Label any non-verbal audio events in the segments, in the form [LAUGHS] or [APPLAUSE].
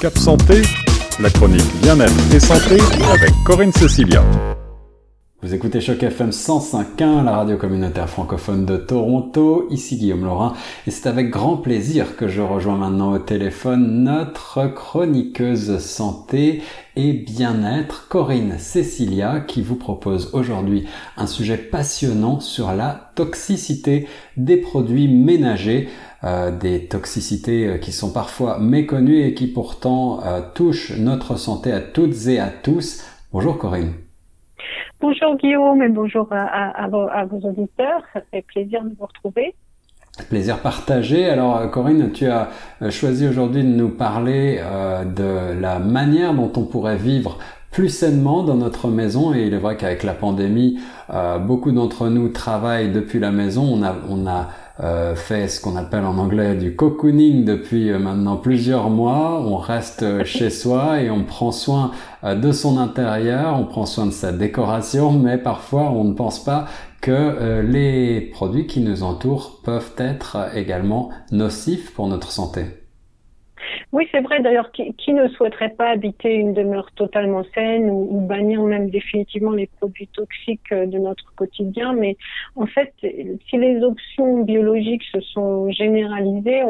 Cap Santé, la chronique bien-être et santé avec Corinne Cecilia. Vous écoutez Choc FM 105.1, la radio communautaire francophone de Toronto. Ici Guillaume Laurin et c'est avec grand plaisir que je rejoins maintenant au téléphone notre chroniqueuse santé et bien-être, Corinne Cecilia, qui vous propose aujourd'hui un sujet passionnant sur la toxicité des produits ménagers. Euh, des toxicités euh, qui sont parfois méconnues et qui pourtant euh, touchent notre santé à toutes et à tous. Bonjour Corinne. Bonjour Guillaume et bonjour à, vos, auditeurs. Ça fait plaisir de vous retrouver. Plaisir partagé. Alors euh, Corinne, tu as euh, choisi aujourd'hui de nous parler euh, de la manière dont on pourrait vivre plus sainement dans notre maison et il est vrai qu'avec la pandémie, beaucoup d'entre nous travaillent depuis la maison. On a, on a euh, fait ce qu'on appelle en anglais du cocooning depuis euh, maintenant plusieurs mois. On reste euh, chez [LAUGHS] soi et on prend soin de son intérieur, on prend soin de sa décoration, mais parfois on ne pense pas que les produits qui nous entourent peuvent être également nocifs pour notre santé. Oui, c'est vrai. D'ailleurs, qui, ne souhaiterait pas habiter une demeure totalement saine ou, bannir même définitivement les produits toxiques euh, de notre quotidien? Mais en fait, si les options biologiques se sont généralisées,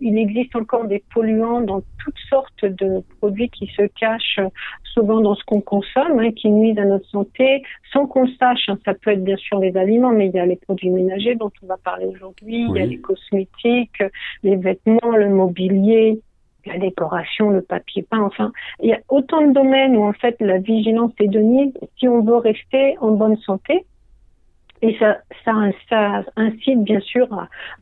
il existe encore des polluants dans toutes sortes de produits qui se cachent souvent dans ce qu'on consomme, hein, qui nuisent à notre santé, sans qu'on sache. Hein. ça peut être bien sûr les aliments, mais il y a les produits ménagers dont on va parler aujourd'hui, il y a les cosmétiques, les vêtements, le mobilier, la décoration, le papier peint, enfin, il y a autant de domaines où en fait la vigilance est de si on veut rester en bonne santé. Et ça, ça, ça incite bien sûr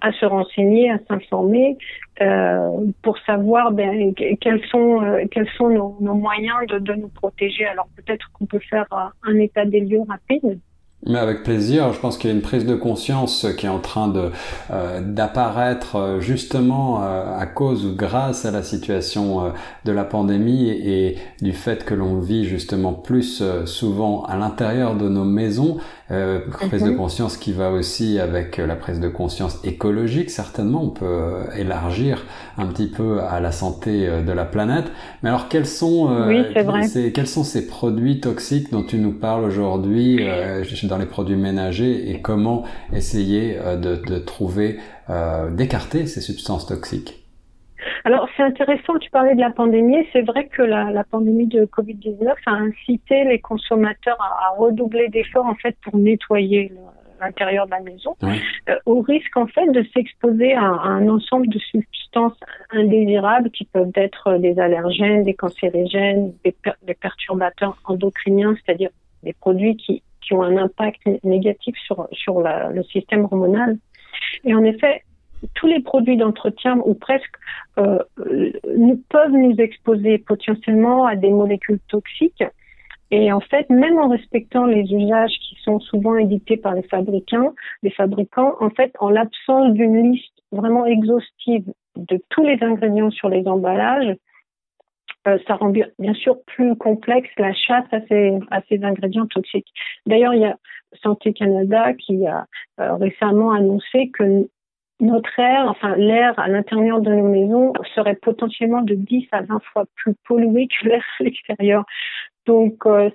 à, se renseigner, à s'informer euh, pour savoir ben, quels sont euh, quels sont nos, moyens de, de, nous protéger. Alors peut-être qu'on peut faire un état des lieux rapide. Mais avec plaisir, je pense qu'il y a une prise de conscience qui est en train de euh, d'apparaître euh, justement euh, à cause ou grâce à la situation de la pandémie et, du fait que l'on vit justement plus souvent à l'intérieur de nos maisons. Prise de mhm. conscience qui va aussi avec la prise de conscience écologique. Certainement, on peut élargir un petit peu à la santé de la planète. Mais alors, quels sont Ces, quels sont ces produits toxiques dont tu nous parles aujourd'hui dans les produits ménagers et comment essayer euh, de, trouver, euh, d'écarter ces substances toxiques? Alors c'est intéressant, tu parlais de la pandémie. C'est vrai que la, pandémie de Covid-19 a incité les consommateurs à, redoubler d'efforts en fait pour nettoyer l'intérieur de la maison, euh, au risque en fait de s'exposer à, un ensemble de substances indésirables qui peuvent être des allergènes, des cancérigènes, des, des perturbateurs endocriniens, c'est-à-dire des produits qui qui ont un impact négatif sur, sur le système hormonal. Et en effet, tous les produits d'entretien ou presque euh, nous, peuvent nous exposer potentiellement à des molécules toxiques. Et en fait, même en respectant les usages qui sont souvent édités par les fabricants, les fabricants, en fait, en l'absence d'une liste vraiment exhaustive de tous les ingrédients sur les emballages, euh, ça rend bien, sûr plus complexe la chasse à ces, à ces ingrédients toxiques. D'ailleurs, il y a Santé Canada qui a euh, récemment annoncé que notre air, enfin l'air à l'intérieur de nos maisons serait potentiellement de 10 à 20 fois plus pollué que l'air à l'extérieur. Donc euh,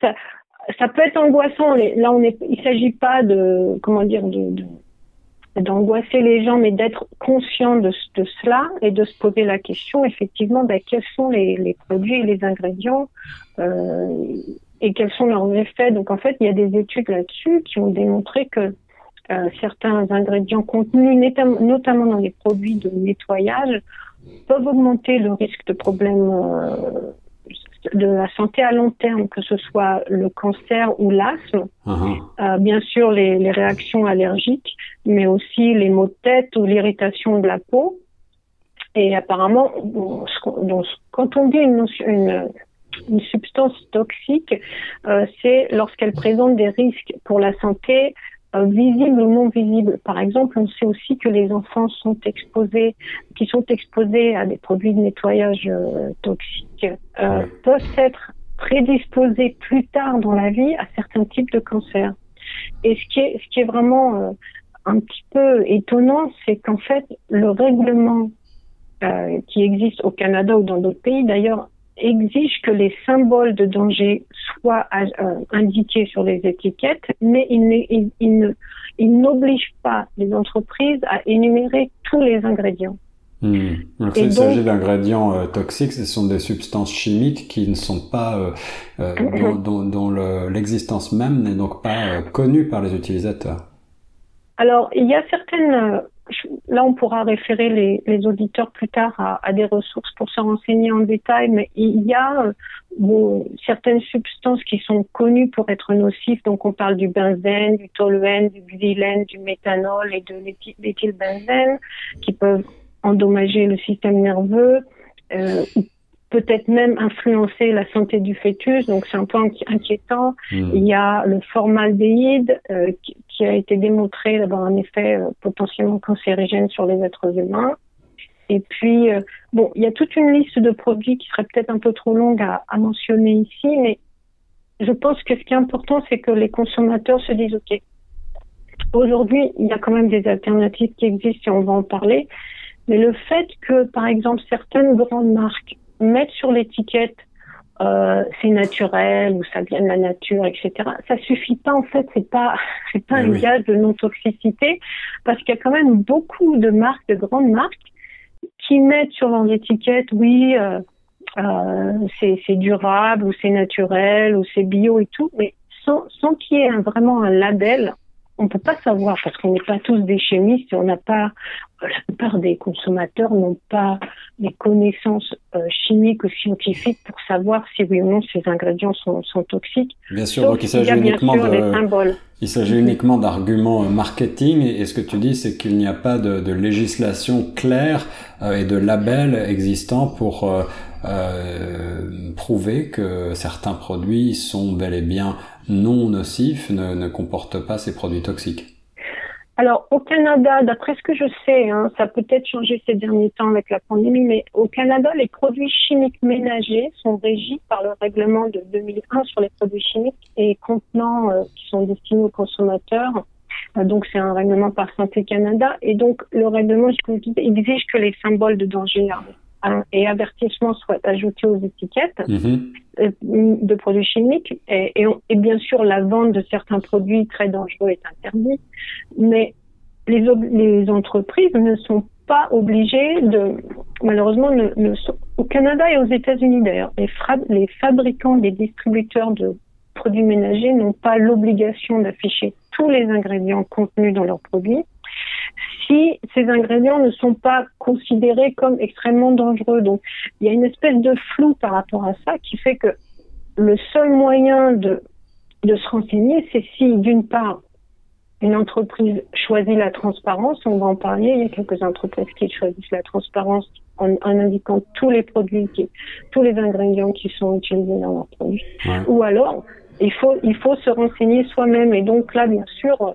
ça, peut être angoissant. Là, il s'agit pas de comment dire d'angoisser les gens, mais d'être conscient de, cela et de se poser la question, effectivement, ben, quels sont les, les, produits et les ingrédients euh, et quels sont leurs effets. Donc, en fait, il y a des études là-dessus qui ont démontré que euh, certains ingrédients contenus, notamment dans les produits de nettoyage, peuvent augmenter le risque de problèmes euh, de la santé à long terme, que ce soit le cancer ou l'asthme, uh-huh. euh, bien sûr les, les, réactions allergiques, mais aussi les maux de tête ou l'irritation de la peau. Et apparemment, quand on dit une, une, une substance toxique, euh, c'est lorsqu'elle présente des risques pour la santé visibles ou non visibles. Par exemple, on sait aussi que les enfants sont exposés, qui sont exposés à des produits de nettoyage euh, toxiques, euh, peuvent être prédisposés plus tard dans la vie à certains types de cancers. Et ce qui est, ce qui est vraiment un petit peu étonnant, c'est qu'en fait, le règlement euh, qui existent au Canada ou dans d'autres pays d'ailleurs exigent que les symboles de danger soient euh, indiqués sur les étiquettes, mais ils, ils n'obligent pas les entreprises à énumérer tous les ingrédients. Hmm. Donc, il s'agit d'ingrédients euh, toxiques, ce sont des substances chimiques qui ne sont pas, euh, dont, dont, l'existence même n'est donc pas connue par les utilisateurs. Alors, il y a certaines là, on pourra référer les, les auditeurs plus tard à, à, des ressources pour se renseigner en détail, mais il y a bon, certaines substances qui sont connues pour être nocives. Donc, on parle du benzène, du toluène, du xylène, du méthanol et de l'éthylbenzène qui peuvent endommager le système nerveux. Euh, peut-être même influencer la santé du fœtus, donc c'est un peu inquiétant. Hmm. Il y a le formaldéhyde euh, qui, a été démontré d'avoir un effet euh, potentiellement cancérigène sur les êtres humains. Et puis, euh, bon, il y a toute une liste de produits qui serait peut-être un peu trop longue à, à, mentionner ici, mais je pense que ce qui est important, c'est que les consommateurs se disent, OK, aujourd'hui, il y a quand même des alternatives qui existent et on va en parler. Mais le fait que, par exemple, certaines grandes marques mettre sur l'étiquette euh, c'est naturel ou ça vient de la nature, etc. Ça suffit pas en fait, c'est pas [LAUGHS] c'est pas un gage de non toxicité parce qu'il y a quand même beaucoup de marques, de grandes marques, qui mettent sur leurs étiquettes oui euh, euh, c'est durable ou c'est naturel ou c'est bio et tout, mais sans sans qu'il y ait vraiment un label on peut pas savoir parce qu'on n'est pas tous des chimistes et on n'a pas la plupart des consommateurs n'ont pas les connaissances euh, chimiques ou scientifiques pour savoir si oui ou non ces ingrédients sont, sont toxiques. Bien sûr, donc il s'agit uniquement de il s'agit uniquement d'arguments euh, marketing et, ce que tu dis c'est qu'il n'y a pas de, de législation claire euh, et de label existant pour euh, prouver que certains produits sont bel et bien non nocifs, ne, ne comportent pas ces produits toxiques. Alors au Canada, d'après ce que je sais, hein, ça a peut-être changé ces derniers temps avec la pandémie, mais au Canada, les produits chimiques ménagers sont régis par le règlement de 2001 sur les produits chimiques et contenants euh, qui sont destinés aux consommateurs. Euh, donc c'est un règlement par Santé Canada et donc le règlement exige que les symboles de danger et avertissements soient ajoutés aux étiquettes mhm. euh, de produits chimiques. Et, et, bien sûr la vente de certains produits très dangereux est interdite, mais les, les entreprises ne sont pas obligées de, malheureusement, ne, ne au Canada et aux États-Unis d'ailleurs, les, les fabricants, les distributeurs de produits ménagers n'ont pas l'obligation d'afficher tous les ingrédients contenus dans leurs produits si ces ingrédients ne sont pas considérés comme extrêmement dangereux. Donc, il y a une espèce de flou par rapport à ça qui fait que le seul moyen de, de se renseigner, c'est si, d'une part, une entreprise choisit la transparence, on va en parler, il y a quelques entreprises qui choisissent la transparence en, indiquant tous les produits, qui, tous les ingrédients qui sont utilisés dans leurs produits. Ou alors, il faut, il faut se renseigner soi-même. Et donc là, bien sûr,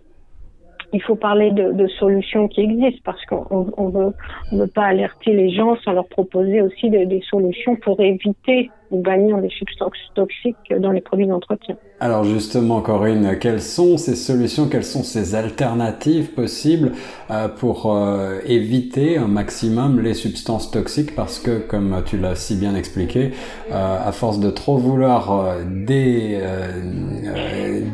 il faut parler de, de, solutions qui existent parce qu'on on veut, on veut pas alerter les gens sans leur proposer aussi des, des solutions pour éviter ou bannir des substances toxiques dans les produits d'entretien. Alors justement, Corinne, quelles sont ces solutions, quelles sont ces alternatives possibles euh, pour euh, éviter un maximum les substances toxiques? Parce que, comme tu l'as si bien expliqué, euh, à force de trop vouloir dé,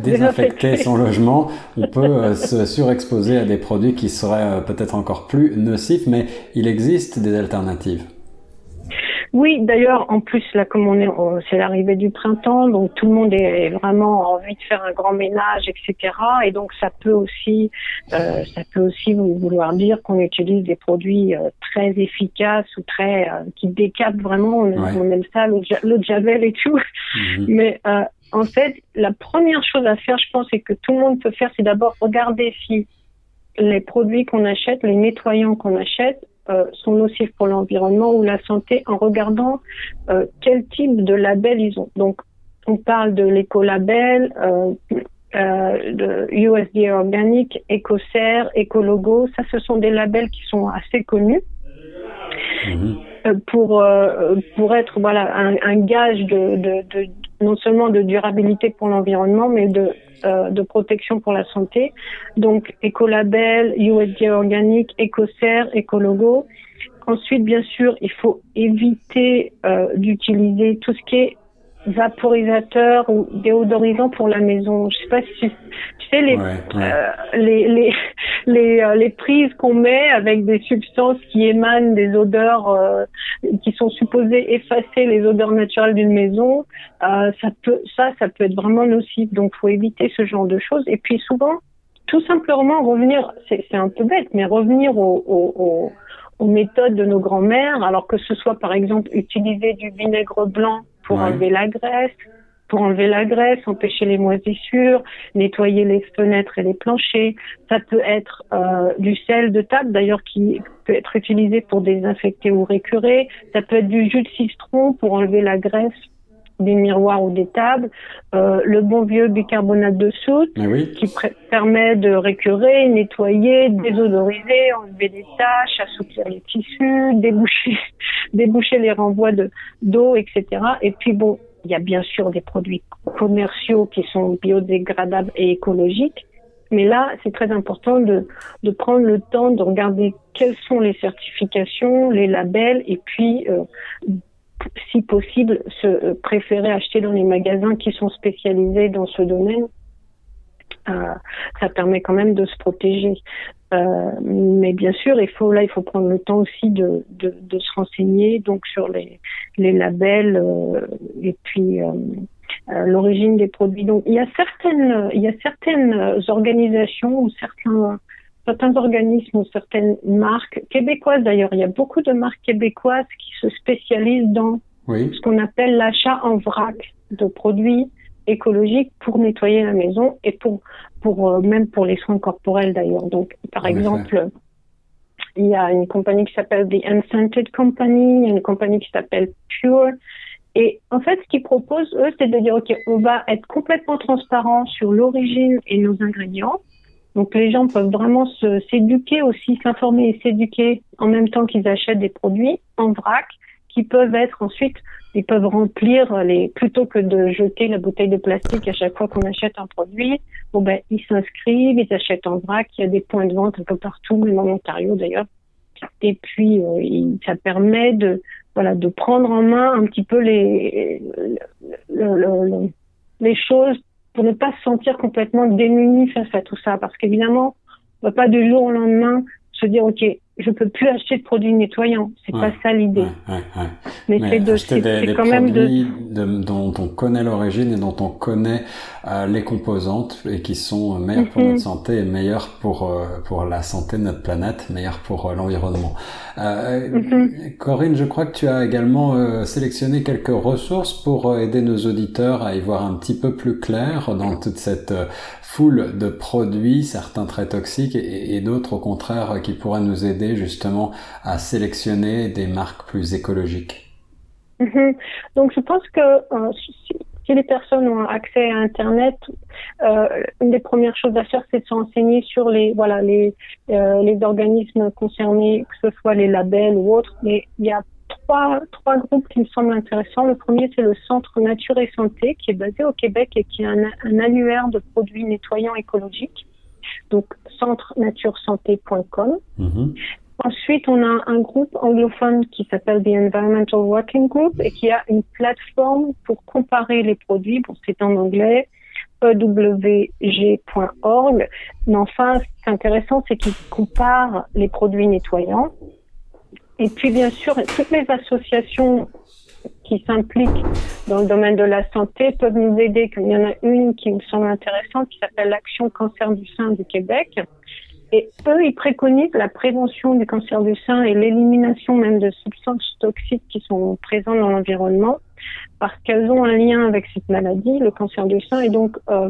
désinfecter son logement, on peut se surexposer à des produits qui seraient peut-être encore plus nocifs, mais il existe des alternatives. Oui, d'ailleurs, en plus, là, comme on est, c'est l'arrivée du printemps, donc tout le monde est vraiment envie de faire un grand ménage, etc. Et donc, ça peut aussi, euh, ça peut aussi vouloir dire qu'on utilise des produits euh, très efficaces ou très euh, qui décapent vraiment. On, aime ça, de javel et tout. Mhm. [LAUGHS] Mais euh, en fait, la première chose à faire, je pense, et que tout le monde peut faire, c'est d'abord regarder si les produits qu'on achète, les nettoyants qu'on achète, euh, sont nocifs pour l'environnement ou la santé en regardant euh, quel type de label ils ont. Donc, on parle de l'écolabel, euh, de USDA organique, EcoCert, Ecologo. Ça, ce sont des labels qui sont assez connus. Mhm. Pour pour être voilà un, un gage de, de, de, non seulement de durabilité pour l'environnement mais de euh, de protection pour la santé. Donc Ecolabel, USDA organique, EcoCert, Ecologo. Ensuite, bien sûr, il faut éviter euh, d'utiliser tout ce qui est vaporisateur ou déodorisant pour la maison. Je sais pas si tu sais les euh, les les [LAUGHS] les, euh, les prises qu'on met avec des substances qui émanent des odeurs euh, qui sont supposées effacer les odeurs naturelles d'une maison. Euh, ça peut ça ça peut être vraiment nocif. Donc faut éviter ce genre de choses. Et puis souvent tout simplement revenir c'est c'est un peu bête mais revenir au, au, aux méthodes de nos grands-mères, alors que ce soit par exemple utiliser du vinaigre blanc pour enlever la graisse, pour enlever la graisse, empêcher les moisissures, nettoyer les fenêtres et les planchers. Ça peut être euh, du sel de table, d'ailleurs, qui peut être utilisé pour désinfecter ou récurer. Ça peut être du jus de citron pour enlever la graisse des miroirs ou des tables, euh, le bon vieux bicarbonate de soude qui permet de récurer, nettoyer, désodoriser, enlever des taches, assouplir les tissus, [LAUGHS] déboucher, déboucher les renvois de d'eau, etc. Et puis bon, il y a bien sûr des produits commerciaux qui sont biodégradables et écologiques. Mais là, c'est très important de, de prendre le temps de regarder quelles sont les certifications, les labels, et puis euh, si possible, se euh, préférer acheter dans les magasins qui sont spécialisés dans ce domaine. Euh, ça permet quand même de se protéger. Euh, mais bien sûr, il faut là, il faut prendre le temps aussi de, de, de se renseigner donc sur les, les labels euh, et puis euh, euh, l'origine des produits. Donc il y a certaines, il y a certaines organisations ou certains certains organismes ou certaines marques québécoises d'ailleurs. Il y a beaucoup de marques québécoises qui se spécialisent dans ce qu'on appelle l'achat en vrac de produits écologiques pour nettoyer la maison et pour pour euh, même pour les soins corporels d'ailleurs. Donc par exemple, il y a une compagnie qui s'appelle The Unscented Company, il y a une compagnie qui s'appelle Pure. Et en fait, ce qu'ils proposent, eux, c'est de dire, OK, on va être complètement transparent sur l'origine et nos ingrédients. Donc les gens peuvent vraiment s'éduquer aussi, s'informer et s'éduquer en même temps qu'ils achètent des produits en vrac qui peuvent être ensuite, ils peuvent remplir les, plutôt que de jeter la bouteille de plastique à chaque fois qu'on achète un produit, bon ben, ils s'inscrivent, ils achètent en vrac, il y a des points de vente un peu partout, même en Ontario d'ailleurs. Et puis, euh, ça permet de, voilà, de prendre en main un petit peu les, les choses pour ne pas se sentir complètement démuni face à tout ça. Parce qu'évidemment, on va pas du jour au lendemain se dire, OK, je peux plus acheter de produits nettoyants. C'est pas ça l'idée. Mais, c'est de, c'est quand même de... dont on connaît l'origine et dont on connaît euh, les composantes et qui sont meilleures pour notre mhm. santé et meilleures pour euh, pour la santé de notre planète, meilleures pour euh, l'environnement. Mhm. Corinne, je crois que tu as également sélectionné quelques ressources pour aider nos auditeurs à y voir un petit peu plus clair dans toute cette foule de produits, certains très toxiques et, d'autres au contraire qui pourraient nous aider justement à sélectionner des marques plus écologiques mhm. Donc je pense que euh, si, les personnes ont accès à Internet, euh, une des premières choses à faire, c'est de s'enseigner sur les voilà les euh, les organismes concernés, que ce soit les labels ou autres. Mais il y a trois trois groupes qui me semblent intéressants. Le premier, c'est le Centre Nature et Santé, qui est basé au Québec et qui a un, un annuaire de produits nettoyants écologiques donc centrenaturesanté.com. Mm Ensuite, on a un groupe anglophone qui s'appelle The Environmental Working Group et qui a une plateforme pour comparer les produits. Bon, c'est en anglais, ewg.org. Mais enfin, ce qui est intéressant, c'est qu'ils comparent les produits nettoyants. Et puis, bien sûr, toutes les associations qui s'impliquent dans le domaine de la santé peuvent nous aider. Il y en a une qui me semble intéressante qui s'appelle l'Action Cancer du sein du Québec. Et eux, ils préconisent la prévention du cancer du sein et l'élimination même de substances toxiques qui sont présentes dans l'environnement parce qu'elles ont un lien avec cette maladie, le cancer du sein. Et donc, euh,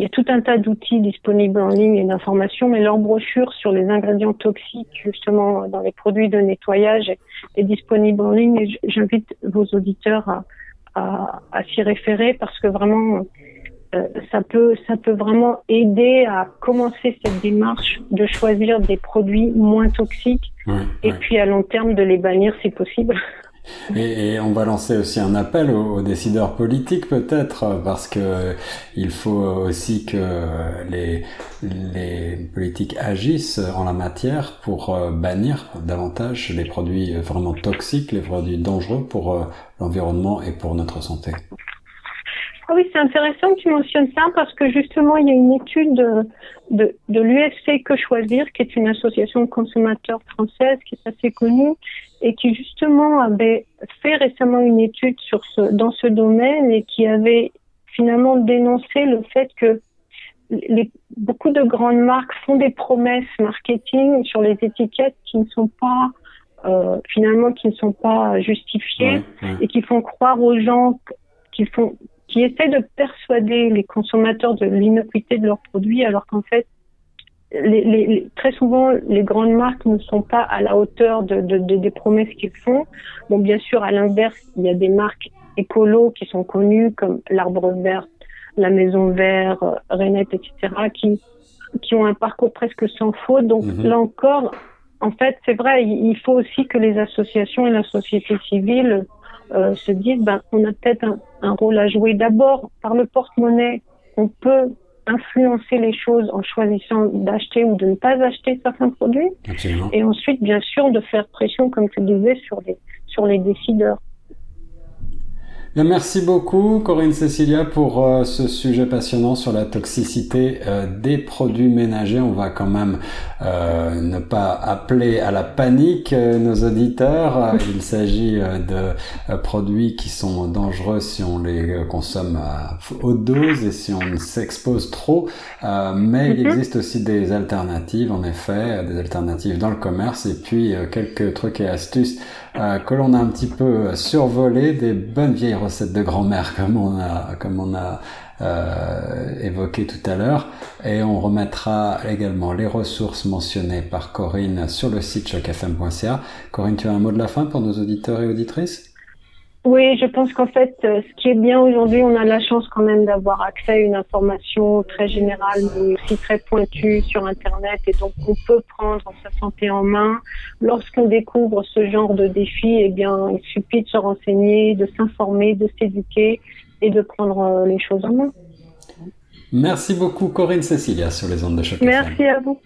il y a tout un tas d'outils disponibles en ligne et d'informations, mais leur brochure sur les ingrédients toxiques, justement, dans les produits de nettoyage est disponible en ligne. Et j'invite vos auditeurs à, à, à s'y référer parce que vraiment, euh, ça peut, ça peut vraiment aider à commencer cette démarche de choisir des produits moins toxiques et puis à long terme de les bannir si possible. Et, on va lancer aussi un appel aux, décideurs politiques peut-être parce que il faut aussi que les, les politiques agissent en la matière pour euh, bannir davantage les produits vraiment toxiques, les produits dangereux pour euh, l'environnement et pour notre santé. Ah oui, c'est intéressant que tu mentionnes ça parce que justement, il y a une étude de, de, de l'UFC Que Choisir, qui est une association de consommateurs française qui est assez connue et qui justement avait fait récemment une étude sur ce, dans ce domaine et qui avait finalement dénoncé le fait que les, beaucoup de grandes marques font des promesses marketing sur les étiquettes qui ne sont pas euh, finalement qui ne sont pas justifiées et qui font croire aux gens qu'ils font qui essaient de persuader les consommateurs de l'innocuité de leurs produits, alors qu'en fait, les, les, très souvent, les grandes marques ne sont pas à la hauteur de, de, de des promesses qu'ils font. Bon, bien sûr, à l'inverse, il y a des marques écolos qui sont connues comme l'Arbre Vert, la Maison Vert, Renette, etc., qui qui ont un parcours presque sans faute. Donc mhm. là encore, en fait, c'est vrai, il faut aussi que les associations et la société civile euh, se disent, ben, on a peut-être un, un, rôle à jouer. D'abord, par le porte-monnaie, on peut influencer les choses en choisissant d'acheter ou de ne pas acheter certains produits. Et ensuite, bien sûr, de faire pression, comme tu disais, sur les, sur les décideurs merci beaucoup Corinne Cecilia pour euh, ce sujet passionnant sur la toxicité euh, des produits ménagers. On va quand même euh, ne pas appeler à la panique nos auditeurs. [LAUGHS] Il s'agit de produits qui sont dangereux si on les consomme à haute dose et si on s'expose trop. mais il mhm. existe aussi des alternatives, en effet, des alternatives dans le commerce et puis quelques trucs et astuces que l'on a un petit peu survolé, des bonnes vieilles recettes de grand-mère comme on a, comme on a euh, évoqué tout à l'heure. Et on remettra également les ressources mentionnées par Corinne sur le site chocfm.ca. Corinne, tu as un mot de la fin pour nos auditeurs et auditrices? Oui, je pense qu'en fait, euh, ce qui est bien aujourd'hui, on a la chance quand même d'avoir accès à une information très générale, mais aussi très pointue sur Internet, et donc on peut prendre sa santé en main. Lorsqu'on découvre ce genre de défi, eh bien, il suffit de se renseigner, de s'informer, de s'éduquer et de prendre euh, les choses en main. Merci beaucoup, Corinne Cécilia, sur les ondes de choc. Merci à vous.